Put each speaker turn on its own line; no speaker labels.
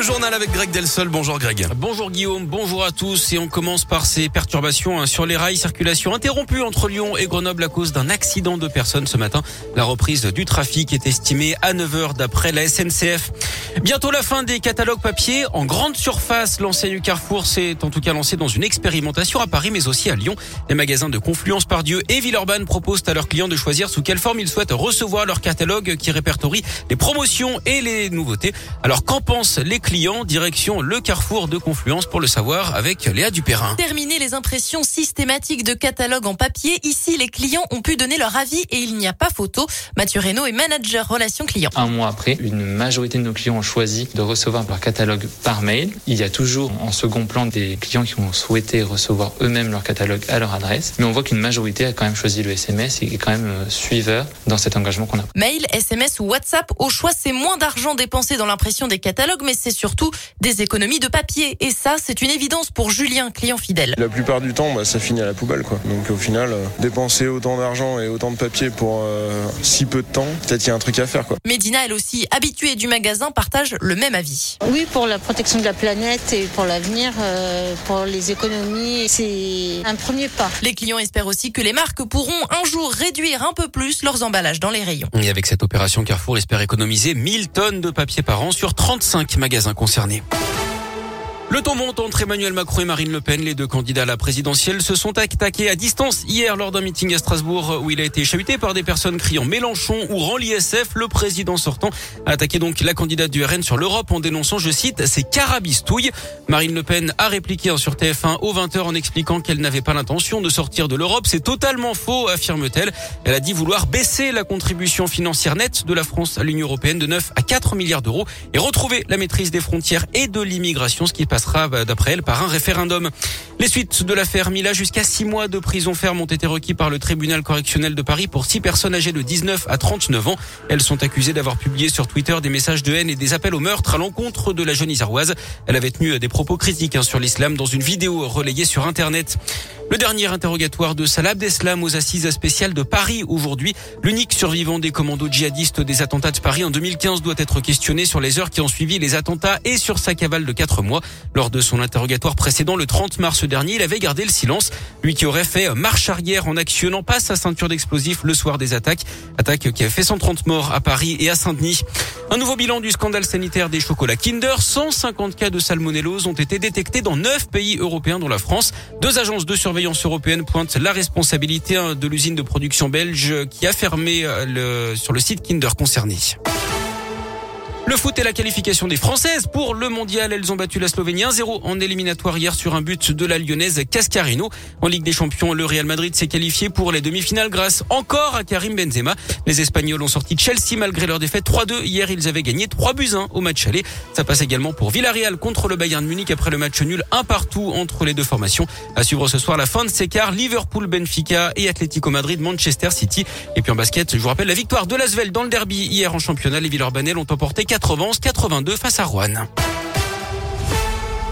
Le journal avec Greg Delsol. Bonjour Greg.
Bonjour Guillaume, bonjour à tous. Et on commence par ces perturbations hein, sur les rails. Circulation interrompue entre Lyon et Grenoble à cause d'un accident de personnes ce matin. La reprise du trafic est estimée à 9 heures d'après la SNCF. Bientôt la fin des catalogues papier en grande surface. L'enseigne Carrefour s'est en tout cas lancée dans une expérimentation à Paris mais aussi à Lyon. Les magasins de Confluence par Dieu et Villeurbanne proposent à leurs clients de choisir sous quelle forme ils souhaitent recevoir leur catalogue qui répertorie les promotions et les nouveautés. Alors qu'en pensent les clients Direction le Carrefour de Confluence pour le savoir avec Léa Dupérin.
Terminer les impressions systématiques de catalogues en papier. Ici, les clients ont pu donner leur avis et il n'y a pas photo. Mathieu Reynaud est manager relations clients.
Un mois après, une majorité de nos clients ont choisi de recevoir leur catalogue par mail. Il y a toujours en second plan des clients qui ont souhaité recevoir eux-mêmes leur catalogue à leur adresse. Mais on voit qu'une majorité a quand même choisi le SMS et est quand même euh, suiveur dans cet engagement qu'on a.
Mail, SMS ou WhatsApp, au choix, c'est moins d'argent dépensé dans l'impression des catalogues, mais c'est surtout des économies de papier. Et ça, c'est une évidence pour Julien, client fidèle.
La plupart du temps, bah, ça finit à la poubelle. Quoi. Donc au final, euh, dépenser autant d'argent et autant de papier pour euh, si peu de temps, peut-être qu'il y a un truc à faire. Quoi.
Médina, elle aussi, habituée du magasin, partage le même avis.
Oui, pour la protection de la planète et pour l'avenir, euh, pour les économies, c'est un premier pas.
Les clients espèrent aussi que les marques pourront un jour réduire un peu plus leurs emballages dans les rayons.
Et avec cette opération, Carrefour espère économiser 1000 tonnes de papier par an sur 35 magasins concernés. Le ton monte entre Emmanuel Macron et Marine Le Pen. Les deux candidats à la présidentielle se sont attaqués à distance hier lors d'un meeting à Strasbourg où il a été chahuté par des personnes criant Mélenchon ou rend l'ISF. Le président sortant a attaqué donc la candidate du RN sur l'Europe en dénonçant, je cite, ses carabistouilles. Marine Le Pen a répliqué sur TF1 au 20h en expliquant qu'elle n'avait pas l'intention de sortir de l'Europe. C'est totalement faux, affirme-t-elle. Elle a dit vouloir baisser la contribution financière nette de la France à l'Union européenne de 9 à 4 milliards d'euros et retrouver la maîtrise des frontières et de l'immigration, ce qui passe sera, bah, d'après elle, par un référendum. Les suites de l'affaire Mila, jusqu'à six mois de prison ferme ont été requis par le tribunal correctionnel de Paris pour six personnes âgées de 19 à 39 ans. Elles sont accusées d'avoir publié sur Twitter des messages de haine et des appels au meurtre à l'encontre de la jeune Isaroise. Elle avait tenu des propos critiques hein, sur l'islam dans une vidéo relayée sur Internet. Le dernier interrogatoire de Salah Abdeslam aux assises spéciales de Paris aujourd'hui. L'unique survivant des commandos djihadistes des attentats de Paris en 2015 doit être questionné sur les heures qui ont suivi les attentats et sur sa cavale de quatre mois. Lors de son interrogatoire précédent le 30 mars dernier, il avait gardé le silence. Lui qui aurait fait marche arrière en actionnant pas sa ceinture d'explosifs le soir des attaques. Attaque qui a fait 130 morts à Paris et à Saint-Denis. Un nouveau bilan du scandale sanitaire des chocolats Kinder. 150 cas de salmonellose ont été détectés dans 9 pays européens dont la France. Deux agences de surveillance européenne pointe la responsabilité hein, de l'usine de production belge qui a fermé euh, sur le site Kinder concerné. Le foot et la qualification des Françaises pour le mondial. Elles ont battu la Slovénie 1-0 en éliminatoire hier sur un but de la lyonnaise Cascarino. En Ligue des Champions, le Real Madrid s'est qualifié pour les demi-finales grâce encore à Karim Benzema. Les Espagnols ont sorti Chelsea malgré leur défaite 3-2. Hier, ils avaient gagné 3 buts 1 au match aller. Ça passe également pour Villarreal contre le Bayern Munich après le match nul un partout entre les deux formations. À suivre ce soir la fin de ces quarts, Liverpool, Benfica et Atlético Madrid, Manchester City. Et puis en basket, je vous rappelle la victoire de l'Asvel dans le derby hier en championnat. Les Villeurbanais l'ont emporté 91-82 face à Rouen.